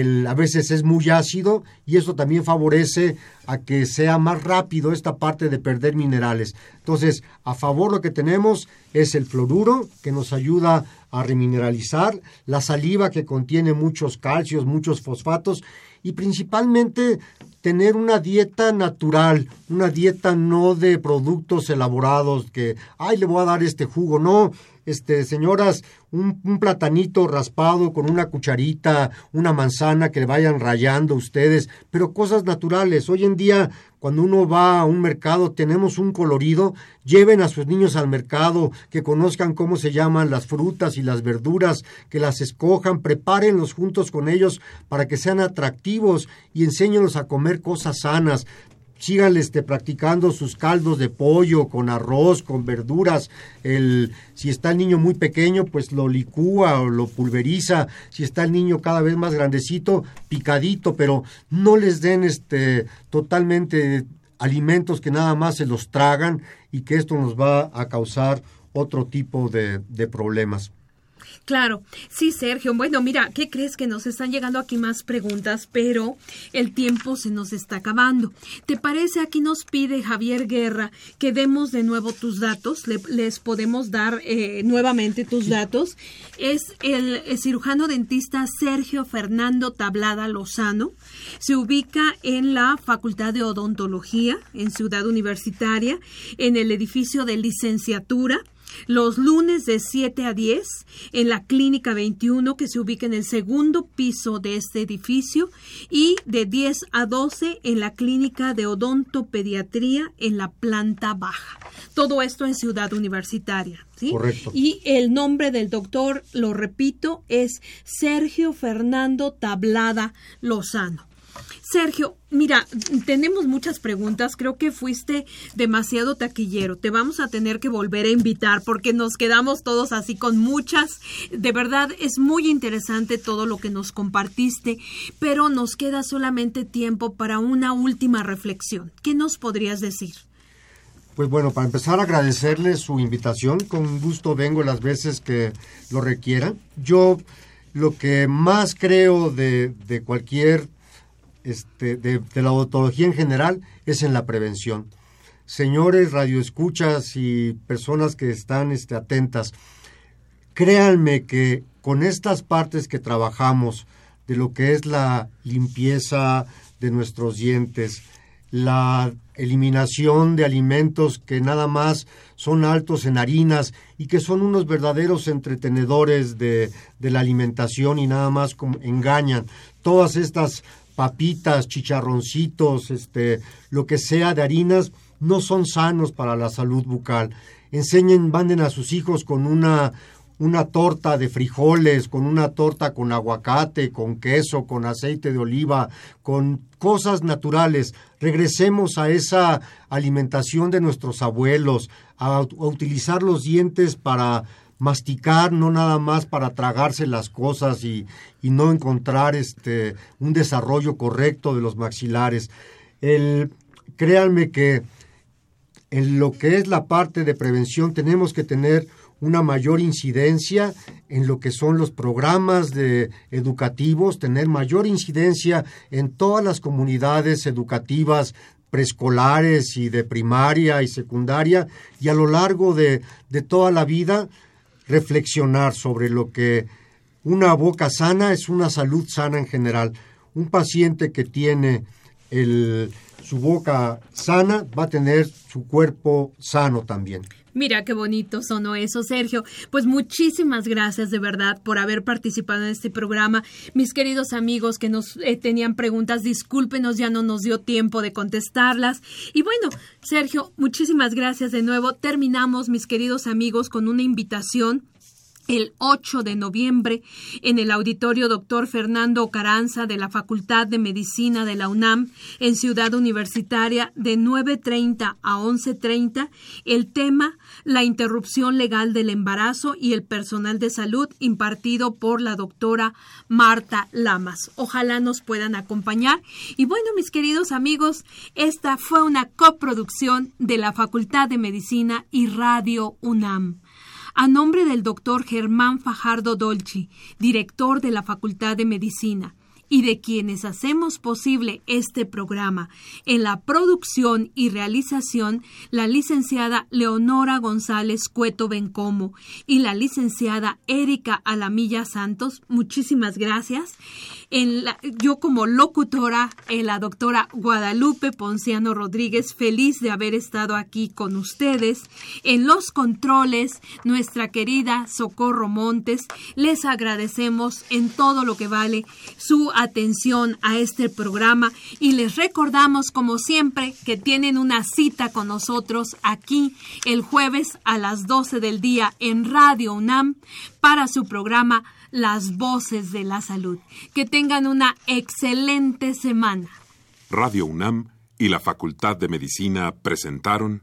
el, a veces es muy ácido y eso también favorece a que sea más rápido esta parte de perder minerales. Entonces, a favor lo que tenemos es el fluoruro, que nos ayuda a remineralizar, la saliva que contiene muchos calcios, muchos fosfatos y principalmente tener una dieta natural, una dieta no de productos elaborados que, ay, le voy a dar este jugo, no, este, señoras, un, un, platanito raspado con una cucharita, una manzana que le vayan rayando ustedes, pero cosas naturales. Hoy en día, cuando uno va a un mercado, tenemos un colorido, lleven a sus niños al mercado, que conozcan cómo se llaman las frutas y las verduras, que las escojan, prepárenlos juntos con ellos para que sean atractivos y enséñenlos a comer cosas sanas sigan este, practicando sus caldos de pollo con arroz, con verduras. El, si está el niño muy pequeño, pues lo licúa o lo pulveriza. Si está el niño cada vez más grandecito, picadito, pero no les den este, totalmente alimentos que nada más se los tragan y que esto nos va a causar otro tipo de, de problemas. Claro, sí, Sergio. Bueno, mira, ¿qué crees que nos están llegando aquí más preguntas? Pero el tiempo se nos está acabando. ¿Te parece? Aquí nos pide Javier Guerra que demos de nuevo tus datos. les podemos dar eh, nuevamente tus datos. Es el, el cirujano dentista Sergio Fernando Tablada Lozano. Se ubica en la Facultad de Odontología en Ciudad Universitaria, en el edificio de licenciatura los lunes de 7 a 10 en la Clínica 21 que se ubica en el segundo piso de este edificio y de 10 a 12 en la Clínica de Odontopediatría en la planta baja. Todo esto en Ciudad Universitaria. ¿sí? Correcto. Y el nombre del doctor, lo repito, es Sergio Fernando Tablada Lozano. Sergio, mira, tenemos muchas preguntas. Creo que fuiste demasiado taquillero. Te vamos a tener que volver a invitar porque nos quedamos todos así con muchas. De verdad, es muy interesante todo lo que nos compartiste, pero nos queda solamente tiempo para una última reflexión. ¿Qué nos podrías decir? Pues bueno, para empezar, agradecerle su invitación. Con gusto vengo las veces que lo requieran. Yo lo que más creo de, de cualquier este, de, la odontología en general es en la prevención. Señores radioescuchas y personas que están este, atentas, créanme que con estas partes que trabajamos, de lo que es la limpieza de nuestros dientes, la eliminación de alimentos que nada más son altos en harinas y que son unos verdaderos entretenedores de, la alimentación y nada más engañan. Todas estas papitas, chicharroncitos, este, lo que sea de harinas, no son sanos para la salud bucal. Enseñen, manden a sus hijos con una, una torta de frijoles, con una torta con aguacate, con queso, con aceite de oliva, con cosas naturales. Regresemos a esa alimentación de nuestros abuelos, a, a utilizar los dientes para masticar, no nada más para tragarse las cosas y, no encontrar este, un desarrollo correcto de los maxilares. El, créanme que en lo que es la parte de prevención tenemos que tener una mayor incidencia en lo que son los programas de educativos, tener mayor incidencia en todas las comunidades educativas preescolares y de primaria y secundaria y a lo largo de, de toda la vida reflexionar sobre lo que una boca sana es una salud sana en general. Un paciente que tiene el, su boca sana va a tener su cuerpo sano también. Mira qué bonito sonó eso, Sergio. Pues muchísimas gracias de verdad por haber participado en este programa. Mis queridos amigos que nos eh, tenían preguntas, discúlpenos, ya no nos dio tiempo de contestarlas. Y bueno, Sergio, muchísimas gracias de nuevo. Terminamos, mis queridos amigos, con una invitación el 8 de noviembre en el auditorio doctor Fernando Caranza de la Facultad de Medicina de la UNAM en Ciudad Universitaria de 9.30 a 11.30 el tema la interrupción legal del embarazo y el personal de salud impartido por la doctora Marta Lamas. Ojalá nos puedan acompañar. Y bueno, mis queridos amigos, esta fue una coproducción de la Facultad de Medicina y Radio UNAM a nombre del doctor Germán Fajardo Dolci, director de la Facultad de Medicina, y de quienes hacemos posible este programa. En la producción y realización, la licenciada Leonora González Cueto Bencomo y la licenciada Erika Alamilla Santos. Muchísimas gracias. En yo como locutora, en la doctora Guadalupe Ponciano Rodríguez, feliz de haber estado aquí con ustedes. En los controles, nuestra querida Socorro Montes, les agradecemos en todo lo que vale su atención a este programa y les recordamos como siempre que tienen una cita con nosotros aquí el jueves a las 12 del día en Radio UNAM para su programa Las Voces de la Salud. Que tengan una excelente semana. Radio UNAM y la Facultad de Medicina presentaron